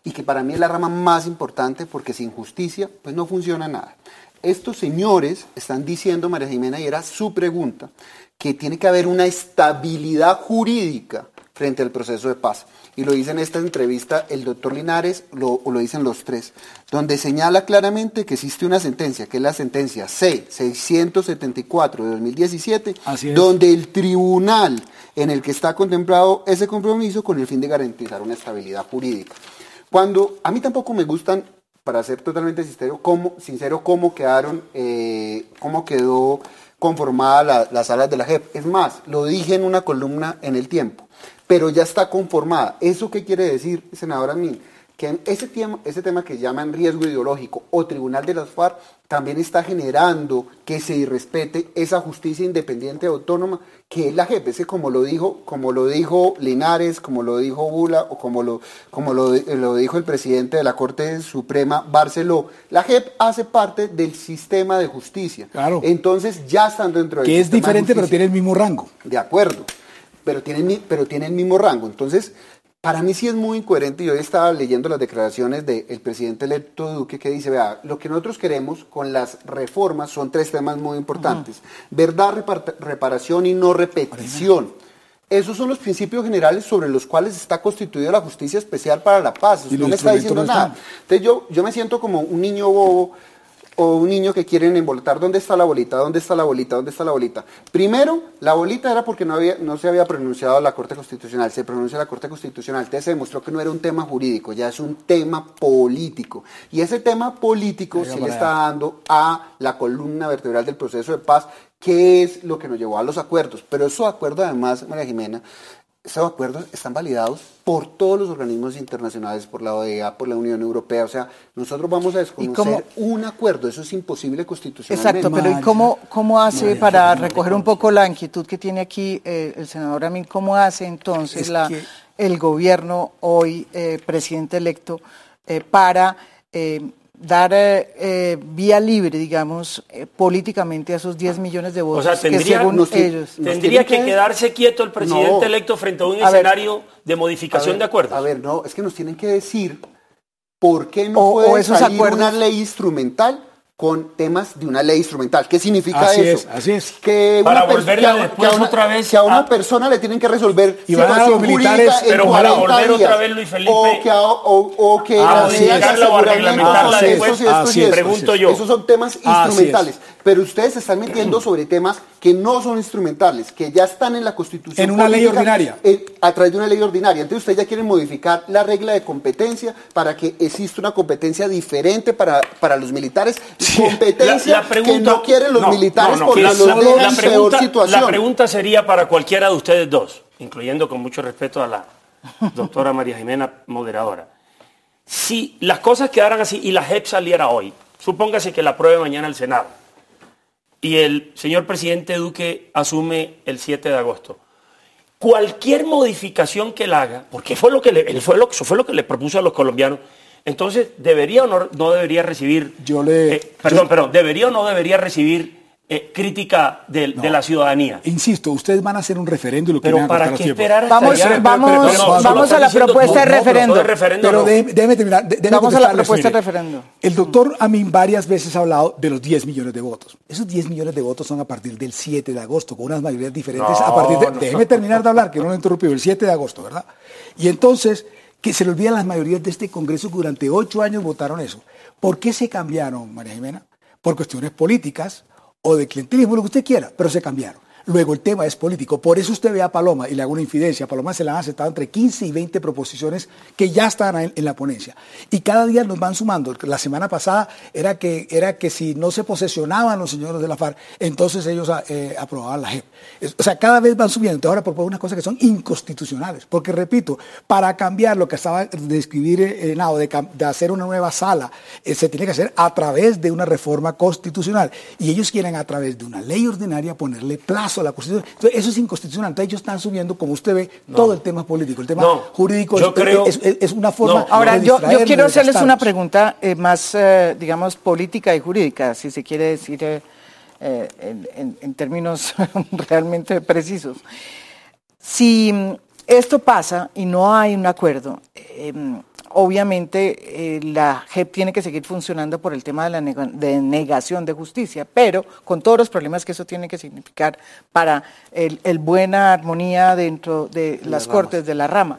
Y que para mí es la rama más importante porque sin justicia pues no funciona nada. Estos señores están diciendo, María Jimena, y era su pregunta, que tiene que haber una estabilidad jurídica frente al proceso de paz. Y lo dice en esta entrevista el doctor Linares, lo, o lo dicen los tres, donde señala claramente que existe una sentencia, que es la sentencia C-674 de 2017, Así es. donde el tribunal en el que está contemplado ese compromiso con el fin de garantizar una estabilidad jurídica. Cuando a mí tampoco me gustan, para ser totalmente sincero, cómo, sincero, cómo quedaron, eh, cómo quedó conformada las salas de la JEP. Es más, lo dije en una columna en el tiempo, pero ya está conformada. ¿Eso qué quiere decir, senadora Min? que ese tema, ese tema que llaman riesgo ideológico o tribunal de las FARC también está generando que se irrespete esa justicia independiente autónoma que es la JEP, ese como lo dijo, como lo dijo Linares, como lo dijo Bula o como lo, como lo, dijo el presidente de la Corte Suprema Barceló. La JEP hace parte del sistema de justicia. Claro. Entonces ya están dentro del Que es diferente pero tiene el mismo rango. De acuerdo. Pero tiene, pero tiene el mismo rango. Entonces, para mí sí es muy incoherente. Yo estaba leyendo las declaraciones del presidente electo Duque que dice, vea, lo que nosotros queremos con las reformas son tres temas muy importantes. Verdad, reparación y no repetición. Esos son los principios generales sobre los cuales está constituida la justicia especial para la paz. no me está diciendo nada. Entonces yo, yo me siento como un niño bobo o un niño que quieren envoltar, ¿dónde está la bolita? ¿Dónde está la bolita? ¿Dónde está la bolita? Primero, la bolita era porque no, había, no se había pronunciado la Corte Constitucional, se pronuncia la Corte Constitucional, entonces se demostró que no era un tema jurídico, ya es un tema político. Y ese tema político se le está dando a la columna vertebral del proceso de paz, que es lo que nos llevó a los acuerdos. Pero esos acuerdos, además, María Jimena, esos acuerdos están validados por todos los organismos internacionales, por la OEA, por la Unión Europea. O sea, nosotros vamos a desconocer un acuerdo. Eso es imposible constitucionalmente. Exacto, pero ¿y cómo, cómo hace, para recoger un poco la inquietud que tiene aquí eh, el senador Amin, cómo hace entonces la, el gobierno hoy, eh, presidente electo, eh, para dar eh, eh, vía libre, digamos, eh, políticamente a esos 10 millones de votos. O sea, tendría, que, ellos, tendría que, quedarse quieto el presidente electo frente a un escenario de modificación de acuerdos. A ver, no, es que nos tienen que decir por qué no puede salir una ley instrumental con temas de una ley instrumental. ¿Qué significa así eso? Es, así es. Que para volverla después a una, otra vez que a una persona le tienen que resolver y van a los militares, pero para volver otra vez Luis Felipe o que a, o, o que a modificarla o a reglamentarla después. Así es, pregunto yo. Esos son temas instrumentales. Pero ustedes se están metiendo sobre temas que no son instrumentales, que ya están en la Constitución. En una ley ordinaria. a través de una ley ordinaria. Entonces ustedes ya quieren modificar la regla de competencia para que exista una competencia diferente para, para los militares. Competencia que no quieren los militares porque los dejan en peor situación. La pregunta sería para cualquiera de ustedes dos, incluyendo con mucho respeto a la doctora María Jimena, moderadora. Si las cosas quedaran así y la JEP saliera hoy, supóngase que la apruebe mañana el Senado y el señor presidente Duque asume el 7 de agosto. Cualquier modificación que él haga, porque fue lo que le, fue lo, eso fue lo que le propuso a los colombianos, entonces debería o no, no debería recibir, yo le, eh, perdón, perdón, debería o no debería recibir eh, crítica de, la ciudadanía. Insisto, ustedes van a hacer un referéndum. Pero para qué esperar hasta Vamos, vamos, vamos a la propuesta de referéndum. Pero déjeme terminar. vamos a la propuesta de referéndum. El doctor Amin varias veces ha hablado de los 10 millones de votos. Esos 10 millones de votos son a partir del 7 de agosto, con unas mayorías diferentes. a partir de, déjeme terminar de hablar, que no lo he interrumpido, el 7 de agosto, ¿verdad? Y entonces, que se le olvidan las mayorías de este Congreso que durante ocho años votaron eso. ¿Por qué se cambiaron, María Jimena? Por cuestiones políticas, o de clientelismo, lo que usted quiera, pero se cambiaron. Luego el tema es político. Por eso usted ve a Paloma y le hago una infidencia. Paloma se le han aceptado entre 15 y 20 proposiciones que ya están en, la ponencia. Y cada día nos van sumando. La semana pasada era que, era que si no se posesionaban los señores de la FARC, entonces ellos eh, aprobaban la JEP. O sea, cada vez van subiendo. Entonces ahora proponen unas cosas que son inconstitucionales. Porque, repito, para cambiar lo que estaba de escribir eh, Nao, de, de, hacer una nueva sala, eh, se tiene que hacer a través de una reforma constitucional. Y ellos quieren a través de una ley ordinaria ponerle plazo a la Constitución. Entonces, eso es inconstitucional. Entonces, ellos están subiendo, como usted ve, todo el tema político. El tema jurídico es, una forma. Ahora, yo, quiero hacerles una pregunta eh, más, eh, digamos, política y jurídica, si se quiere decir eh, en, términos realmente precisos. Si esto pasa y no hay un acuerdo, obviamente eh, la JEP tiene que seguir funcionando por el tema de la negación de justicia, pero con todos los problemas que eso tiene que significar para el, buena armonía dentro de las cortes de la rama.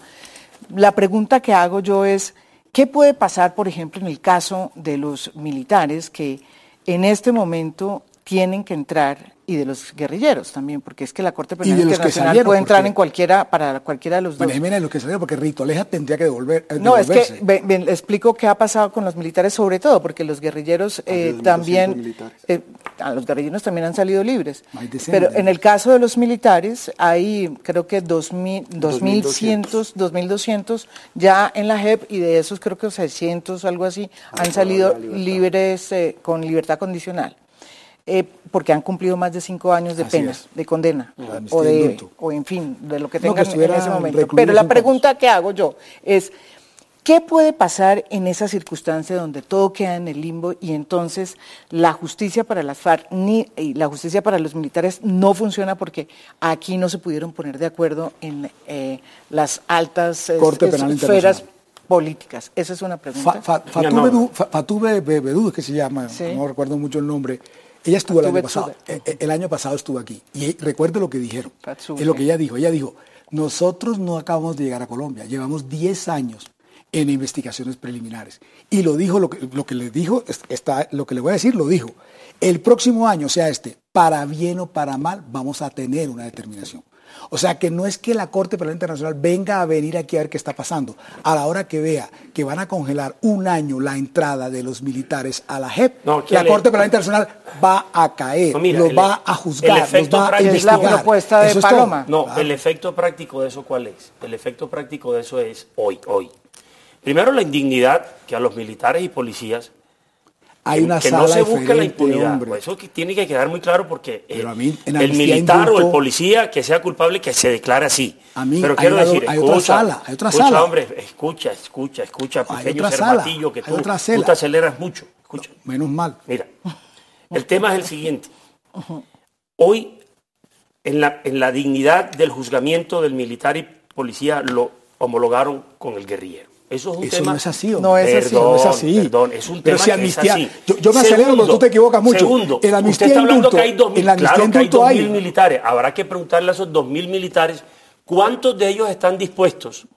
La pregunta que hago yo es, ¿qué puede pasar, por ejemplo, en el caso de los militares que en este momento tienen que entrar y de los guerrilleros también, porque es que la Corte Penal Internacional puede entrar en cualquiera para cualquiera de los dos. Bueno, los que salieron, porque Ritoleja tendría que devolver. Eh, no, es que explico qué ha pasado con los militares, sobre todo, porque los guerrilleros eh, también, eh, a los guerrilleros también han salido libres. Pero en el caso de los militares, hay creo que 2.100, 2.200 ya en la JEP y de esos creo que 600 o algo así han salido libres con libertad condicional. Eh, porque han cumplido más de cinco años de pena, de condena, o, de, o en fin, de lo que tengan en ese momento. Pero la pregunta que hago yo es, ¿qué puede pasar en esa circunstancia donde todo queda en el limbo y entonces la justicia para las FARC ni y la justicia para los militares no funciona porque aquí no se pudieron poner de acuerdo en eh, las altas eh, esferas políticas? Esa es una pregunta. Fatou Bedú, que se llama, no recuerdo mucho el nombre, ella estuvo el año pasado. Eh, el, año pasado estuvo aquí. Y recuerdo lo que dijeron. Es lo que ella dijo. Ella dijo, nosotros no acabamos de llegar a Colombia. Llevamos 10 años en investigaciones preliminares. Y lo dijo, lo que, lo que le dijo, está, lo que le voy a decir, lo dijo. El próximo año, sea este, para bien o para mal, vamos a tener una determinación. O sea que no es que la Corte Penal Internacional venga a venir aquí a ver qué está pasando. A la hora que vea que van a congelar un año la entrada de los militares a la JEP, la Corte Penal Internacional va a caer, lo va a juzgar, los va a investigar. Es la propuesta de Paloma. No, el efecto práctico de eso, ¿cuál es? El efecto práctico de eso es hoy, hoy. Primero, la indignidad que a los militares y policías hay una que no se busque la impunidad. Pues eso tiene que quedar muy claro porque el, militar o el policía que sea culpable que se declare así. Pero quiero decir, hay escucha, otra sala, hay otra escucha, hombre, escucha, escucha, escucha, pequeño cervatillo que tú, tú, te aceleras mucho. Escucha. menos mal. Mira, el tema es el siguiente. Hoy, en la, en la dignidad del juzgamiento del militar y policía, lo homologaron con el guerrillero. Eso es un tema. No es así. No es así. No es así. Perdón, es un tema Pero si amnistía, Yo, me acelero cuando tú te equivocas mucho. Segundo, en la usted está hablando que hay dos mil, claro que hay dos mil militares. Habrá que preguntarle a esos dos mil militares cuántos de ellos están dispuestos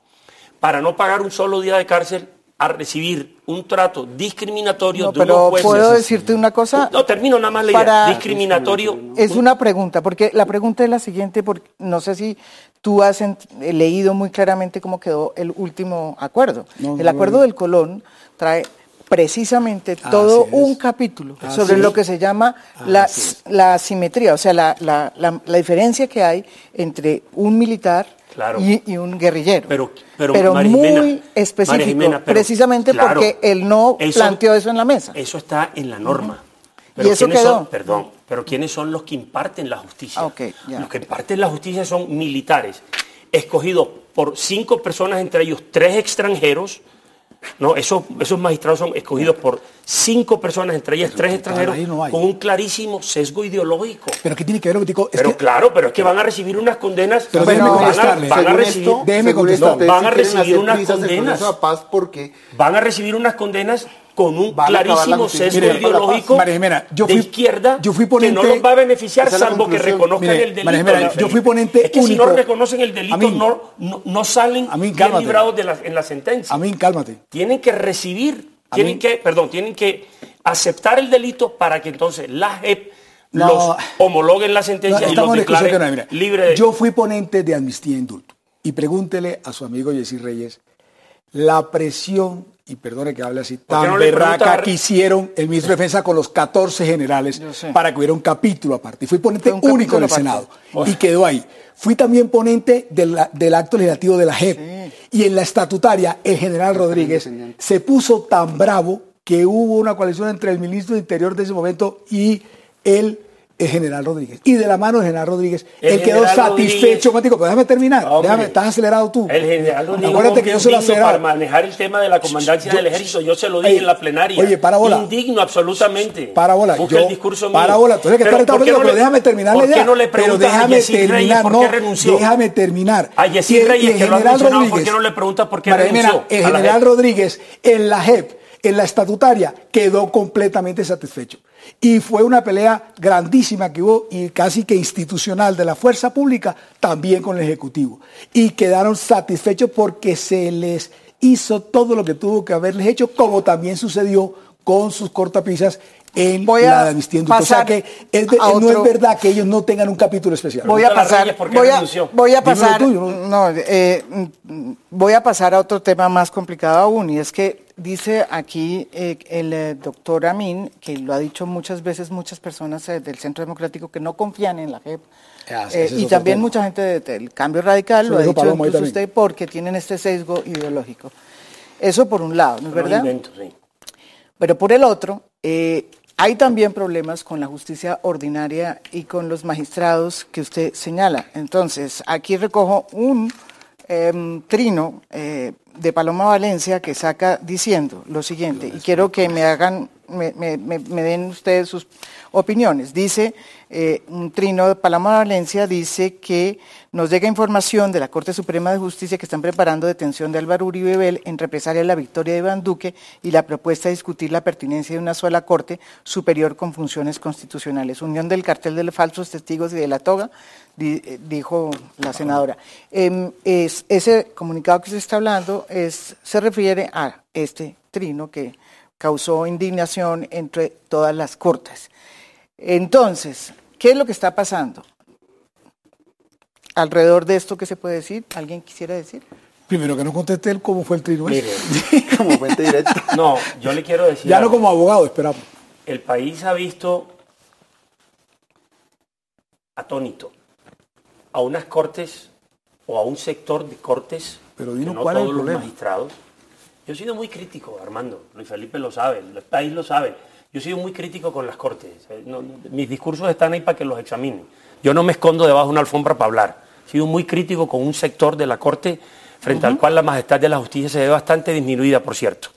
para no pagar un solo día de cárcel a recibir un trato discriminatorio no, de pero ¿Puedo decirte una cosa? No, termino nada más la idea. Discriminatorio. Es una pregunta, porque la pregunta es la siguiente, porque no sé si tú has leído muy claramente cómo quedó el último acuerdo. el acuerdo del Colón trae precisamente todo un capítulo sobre lo que se llama la, la, simetría, o sea, la, la, la diferencia que hay entre un militar y, un guerrillero. Pero, pero, muy específico, precisamente porque él no planteó eso en la mesa. Eso está en la norma. ¿Y eso quedó? perdón, pero ¿quiénes son los que imparten la justicia? Ah, los que imparten la justicia son militares, escogidos por cinco personas, entre ellos tres extranjeros, no, esos, esos magistrados son escogidos por cinco personas, entre ellas tres extranjeros, con un clarísimo sesgo ideológico. Pero ¿qué tiene que ver, Tico? Pero claro, pero es que van a recibir unas condenas. Pero van, a, van a recibir, van a recibir unas condenas. porque van a recibir unas condenas con un clarísimo sesgo ideológico yo fui, de izquierda yo fui ponente, que no los va a beneficiar salvo que reconozcan el delito. yo fui ponente es que si no reconocen el delito no, no, salen a mí, bien librados de la, en la sentencia. A mí, cálmate. Tienen que recibir, tienen que, perdón, tienen que aceptar el delito para que entonces la JEP los homologuen la sentencia y los declare libre de... Yo fui ponente de amnistía e indulto. Y pregúntele a su amigo Yesir Reyes la presión y perdone que hable así, tan berraca que hicieron el ministro de Defensa con los 14 generales para que hubiera un capítulo aparte. Fui ponente único en el Senado y quedó ahí. Fui también ponente del acto legislativo de la JEP. Y en la estatutaria, el general Rodríguez se puso tan bravo que hubo una coalición entre el ministro de Interior de ese momento y el el general Rodríguez. Y de la mano del general Rodríguez, él quedó satisfecho. Matico, pero déjame terminar. déjame, estás acelerado tú. El general Rodríguez. Acuérdate que yo soy acelerado. Para manejar el tema de la comandancia del ejército, yo se lo dije en la plenaria. Oye, para bola. Indigno absolutamente. Para bola. Yo, el discurso para bola. Entonces, que pero, no pero déjame terminar la idea. ¿Por qué no le pero déjame terminar. por qué renunció? Déjame terminar. A Yesir Reyes, que lo ha mencionado, ¿por qué no le pregunta por qué renunció? El general Rodríguez, en la JEP, en la estatutaria, quedó completamente satisfecho. Y fue una pelea grandísima que hubo y casi que institucional de la fuerza pública, también con el Ejecutivo. Y quedaron satisfechos porque se les hizo todo lo que tuvo que haberles hecho, como también sucedió con sus cortapisas en Voy la a amnistía indulto. O sea pasar que es de- a no es verdad que ellos no tengan un capítulo especial. Voy a pasar, voy a, renunció. voy a pasar, tuyo, ¿no? no, eh, mm, voy a pasar a otro tema más complicado aún y es que dice aquí eh, el eh, doctor Amin que lo ha dicho muchas veces muchas personas eh, del Centro Democrático que no confían en la JEP Ah, eh, y también tema. mucha gente de- del Cambio Radical lo ha dicho Paloma incluso usted porque tienen este sesgo ideológico. Eso por un lado, ¿no es verdad? invento, sí. Pero por el otro, eh, hay también problemas con la justicia ordinaria y con los magistrados que usted señala. Entonces, aquí recojo un em, trino eh, de Paloma Valencia que saca diciendo lo siguiente, y quiero que me hagan, me, den ustedes sus opiniones. Dice, eh, un trino de Paloma Valencia dice que nos llega información de la Corte Suprema de Justicia que están preparando detención de Álvaro Uribe en represalia a la victoria de Iván Duque y la propuesta de discutir la pertinencia de una sola Corte superior con funciones constitucionales. Unión del cartel de los falsos testigos y de la toga, eh, dijo la senadora. Em, es- ese comunicado que se está hablando es, se refiere a este trino que causó indignación entre todas las cortes. Entonces, ¿qué es lo que está pasando? Alrededor de esto, ¿qué se puede decir? ¿Alguien quisiera decir? Primero que no conteste él cómo fue el trino. Mire, Como fuente directa. no, yo le quiero decir. Ya no como abogado, esperamos. El país ha visto atónito a unas cortes o a un sector de cortes, Pero dinos no cuál es el todos los problema. magistrados. Yo he sido muy crítico, Armando, Luis Felipe lo sabe, el país lo sabe. Yo he sido muy crítico con las cortes. No, mis discursos están ahí para que los examinen. Yo no me escondo debajo de una alfombra para hablar. He sido muy crítico con un sector de la corte frente al cual la majestad de la justicia se ve bastante disminuida, por cierto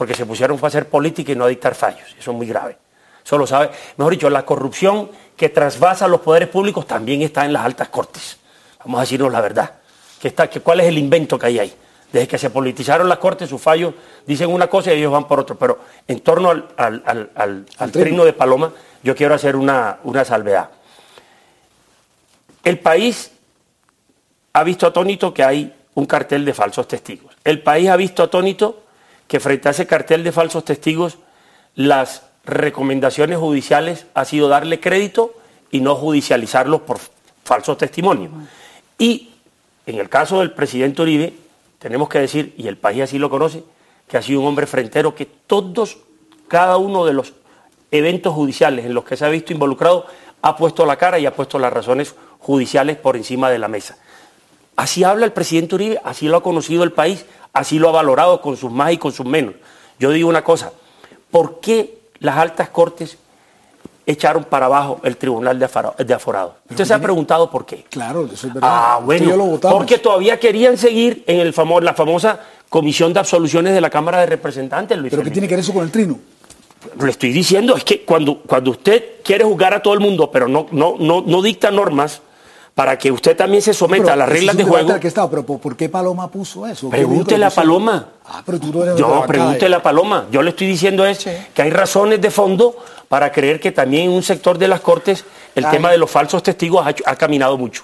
porque se pusieron fue a hacer política y no a dictar fallos. Eso es muy grave. Eso lo sabe. Mejor dicho, la corrupción que trasvasa los poderes públicos también está en las altas cortes. Vamos a decirnos la verdad. Que está, que ¿Cuál es el invento que hay ahí? Desde que se politizaron las cortes, sus fallos dicen una cosa y ellos van por otro. Pero en torno al, al- al- al- trino de Paloma, yo quiero hacer una, una salvedad. El país ha visto atónito que hay un cartel de falsos testigos. El país ha visto atónito que frente a ese cartel de falsos testigos, las recomendaciones judiciales ha sido darle crédito y no judicializarlos por falsos testimonios. Y en el caso del presidente Uribe, tenemos que decir, y el país así lo conoce, que ha sido un hombre frentero que todos, cada uno de los eventos judiciales en los que se ha visto involucrado, ha puesto la cara y ha puesto las razones judiciales por encima de la mesa. Así habla el presidente Uribe, así lo ha conocido el país, así lo ha valorado con sus más y con sus menos. Yo digo una cosa, ¿por qué las altas cortes echaron para abajo el tribunal de aforados? Usted se ha preguntado por qué. Claro, eso es verdad. Ah, yo lo bueno, porque todavía querían seguir en el famo- la famosa comisión de absoluciones de la Cámara de Representantes, Luis Pero ¿qué tiene que ver eso con el trino? Le estoy diciendo, es que cuando, cuando usted quiere juzgar a todo el mundo, pero no, no, no, no dicta normas para que usted también se someta Pero a las reglas de juego, que estaba, pero ¿por qué Paloma puso eso? ¿Qué dijo que pregúntele a? Paloma. Ah, pero tú no eres Yo, pregúntele a Paloma. Yo le estoy diciendo es que hay razones de fondo para creer que también en un sector de las cortes el Ay. tema de los falsos testigos ha, caminado mucho.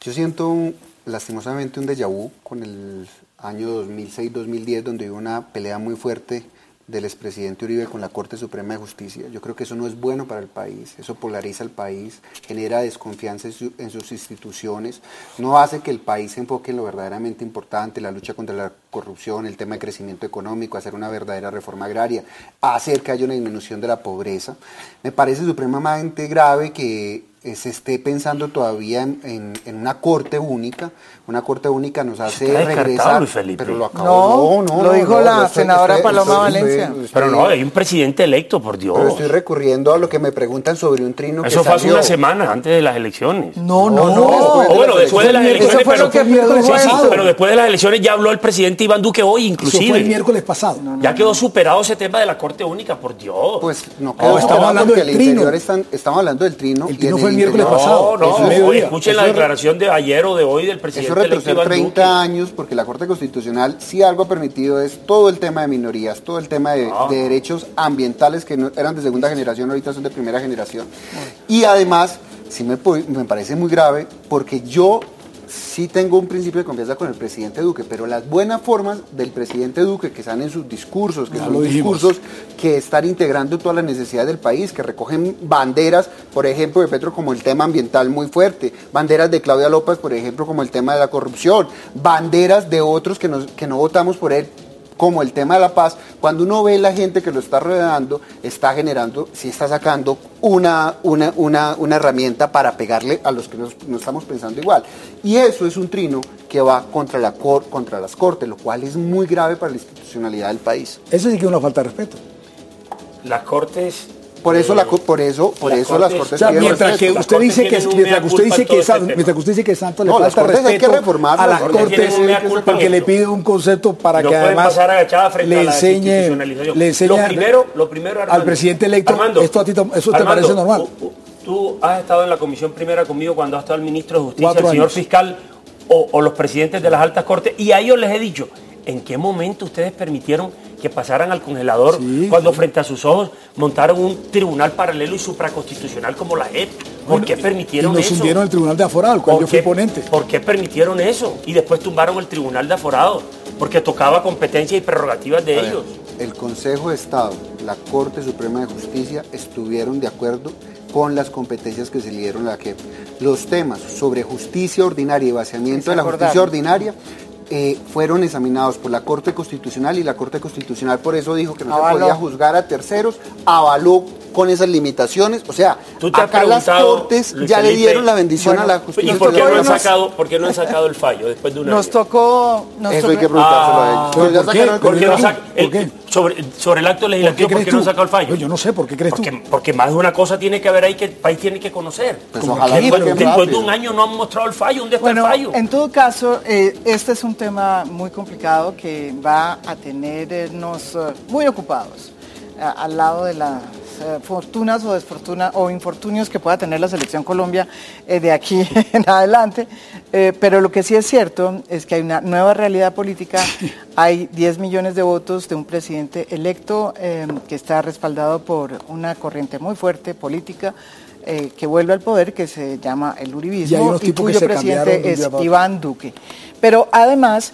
Yo siento un- lastimosamente un déjà vu con el año 2006-2010, donde hubo una pelea muy fuerte del expresidente Uribe con la Corte Suprema de Justicia. Yo creo que eso no es bueno para el país, eso polariza al país, genera desconfianza en, en sus instituciones, no hace que el país se enfoque en lo verdaderamente importante, la lucha contra la corrupción, el tema de crecimiento económico, hacer una verdadera reforma agraria, hacer que haya una disminución de la pobreza. Me parece supremamente grave que se esté pensando todavía en, en- en una corte única. Una corte única nos hace está regresar. Luis Felipe. Pero lo acabo. No, lo dijo la estoy- senadora estoy- Paloma estoy- Valencia. estoy- Pero no, hay un presidente electo, por Dios. pero estoy recurriendo a lo que me preguntan sobre un trino Eso que fue hace una semana antes de las elecciones. No, no, No, no. después O bueno, después de las Eso elecciones, fue pero, lo que sí, produjo sí, eso. pero después de las elecciones ya habló el presidente Iván Duque hoy, Eso fue el inclusive. miércoles pasado. Ya quedó superado ese tema de la Corte Única, por Dios. Pues no No, quedó estamos hablando del trino. interior están, estamos hablando del trino. El trino fue el miércoles interior- pasado. no, no, escuchen la declaración de ayer o de hoy del presidente Eso electo retrocede Iván 30 Duque. años porque la Corte Constitucional sí algo ha permitido es todo el tema de minorías, todo el tema de, Ah. de derechos ambientales que no, eran de segunda generación, ahorita son de primera generación. Y además, sí me, me parece muy grave porque yo sí tengo un principio de confianza con el presidente Duque, pero las buenas formas del presidente Duque que están en sus discursos, que son discursos que están integrando todas las necesidades del país, que recogen banderas, por ejemplo, de Petro como el tema ambiental muy fuerte, banderas de Claudia López, por ejemplo, como el tema de la corrupción, banderas de otros que, que no votamos por él, como el tema de la paz, cuando uno ve la gente que lo está rodeando, está generando, sí está sacando una, una, una, una herramienta para pegarle a los que no, estamos pensando igual. Y eso es un trino que va contra, la cor, contra las cortes, lo cual es muy grave para la institucionalidad del país. Eso sí que es una falta de respeto. Las cortes por eso, la, por eso, por eso las cortes. mientras que usted dice que mientras que usted dice que mientras que usted dice que Santos le falta respeto hay que reformar a las cortes porque le pide un concepto para que además le enseñe le enseñe lo primero, lo primero al presidente electo esto a ti eso te parece normal. Tú has estado en la comisión primera conmigo cuando ha estado el ministro de Justicia, el señor fiscal o, o los presidentes de las altas cortes y a ellos les he dicho ¿en qué momento ustedes permitieron que pasaran al congelador cuando frente a sus ojos montaron un tribunal paralelo y supraconstitucional como la JEP. ¿Por qué permitieron y nos eso? hundieron el tribunal de aforado, al cual yo fui ponente. ¿Por qué permitieron eso? Y después tumbaron el tribunal de aforado, porque tocaba competencias y prerrogativas de ellos. el Consejo de Estado, la Corte Suprema de Justicia estuvieron de acuerdo con las competencias que se le dieron a la JEP. Los temas sobre justicia ordinaria y vaciamiento de la justicia ordinaria eh, fueron examinados por la Corte Constitucional y la Corte Constitucional por eso dijo que no se podía juzgar a terceros, avaló con esas limitaciones. O sea, acá las cortes ya le dieron la bendición a la justicia. ¿Y por qué, no han sacado, por qué no han sacado el fallo después de una Nos tocó... Eso hay que preguntárselo a ellos. Ah, ¿Por qué? ¿Por qué? Sobre, sobre, el acto legislativo, ¿por, qué no han sacado el fallo? yo no sé, ¿por qué crees porque, tú? Porque más de una cosa tiene que haber ahí que el país tiene que conocer. Pues ojalá después, de un año no han mostrado el fallo. ¿Dónde está bueno, el fallo? En todo caso, eh, este es un tema muy complicado que va a tenernos uh, muy ocupados al lado de la eh, fortunas o desfortunas o infortunios que pueda tener la selección Colombia eh, de aquí en adelante. Eh, pero lo que sí es cierto es que hay una nueva realidad política, hay 10 millones de votos de un presidente electo que está respaldado por una corriente muy fuerte política. que vuelve al poder, que se llama el Uribismo, y, cuyo presidente es Iván Duque. Pero además,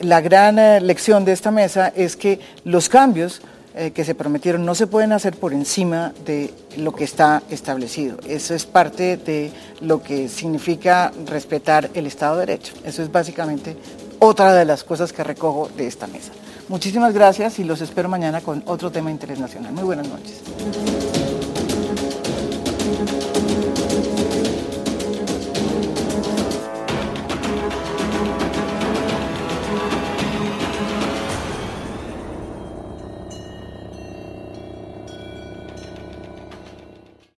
la gran lección de esta mesa es que los cambios eh, que se prometieron no se pueden hacer por encima de lo que está establecido. Eso es parte de lo que significa respetar el Estado de Derecho. Eso es básicamente otra de las cosas que recojo de esta mesa. Muchísimas gracias y los espero mañana con otro tema de interés nacional. Muy buenas noches.